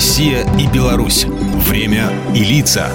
Россия и Беларусь. Время и лица.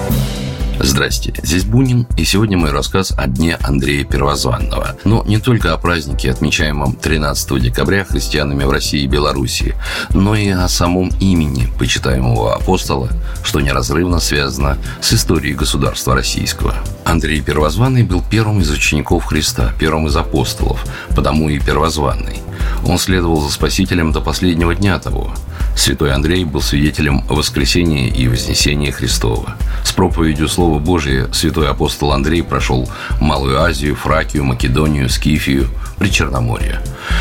Здрасте, здесь Бунин, и сегодня мой рассказ о Дне Андрея Первозванного. Но не только о празднике, отмечаемом 13 декабря христианами в России и Белоруссии, но и о самом имени почитаемого апостола, что неразрывно связано с историей государства российского. Андрей Первозванный был первым из учеников Христа, первым из апостолов, потому и первозванный. Он следовал за Спасителем до последнего дня того. Святой Андрей был свидетелем воскресения и вознесения Христова. С проповедью Слова Божия святой апостол Андрей прошел Малую Азию, Фракию, Македонию, Скифию, Причерноморье.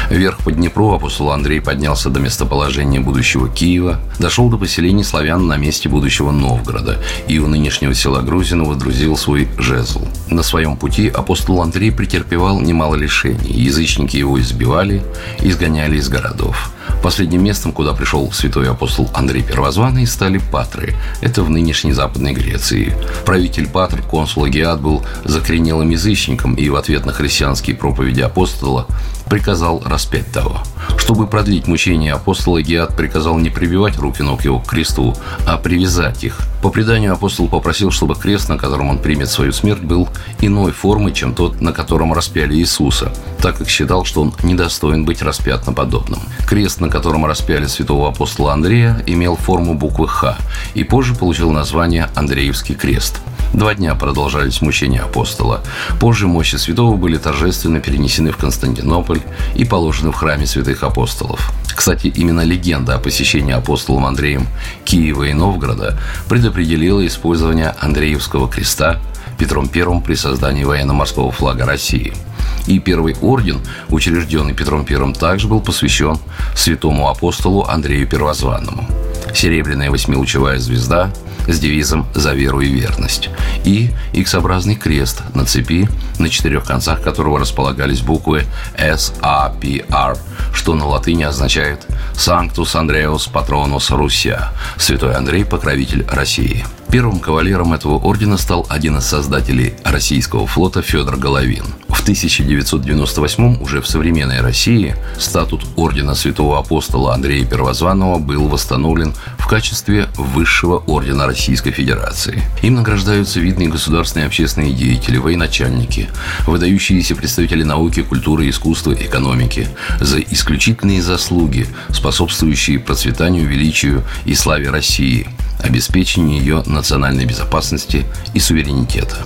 Вверх по Днепру апостол Андрей поднялся до местоположения будущего Киева, дошел до поселений славян на месте будущего Новгорода и у нынешнего села Грузина водрузил свой жезл. На своем пути апостол Андрей претерпевал немало лишений. Язычники его избивали, изгоняли из городов. Последним местом, куда пришел святой апостол Андрей Первозванный, стали Патры. Это в нынешней Западной Греции. Правитель Патр, консул Агиат, был закоренелым язычником и в ответ на христианские проповеди апостола приказал распять того. Чтобы продлить мучения апостола, Геат приказал не прибивать руки ног его к кресту, а привязать их. По преданию апостол попросил, чтобы крест, на котором он примет свою смерть, был иной формы, чем тот, на котором распяли Иисуса, так как считал, что он недостоин быть распят на подобном. Крест, на котором распяли святого апостола Андрея, имел форму буквы «Х» и позже получил название Андреевский крест – Два дня продолжались мучения апостола. Позже мощи святого были торжественно перенесены в Константинополь и положены в храме святых апостолов. Кстати, именно легенда о посещении апостолом Андреем Киева и Новгорода предопределила использование Андреевского креста Петром I при создании военно-морского флага России. И первый орден, учрежденный Петром I, также был посвящен святому апостолу Андрею Первозванному. Серебряная восьмилучевая звезда с девизом «За веру и верность» и X-образный крест на цепи, на четырех концах которого располагались буквы S-A-P-R, что на латыни означает «Sanctus Andreus Patronus Russia» – Святой Андрей, покровитель России. Первым кавалером этого ордена стал один из создателей российского флота Федор Головин. В 1998 уже в современной России статут Ордена Святого Апостола Андрея Первозванного был восстановлен в качестве высшего ордена Российской Федерации. Им награждаются видные государственные и общественные деятели, военачальники, выдающиеся представители науки, культуры, искусства, экономики за исключительные заслуги, способствующие процветанию, величию и славе России, обеспечению ее национальной безопасности и суверенитета.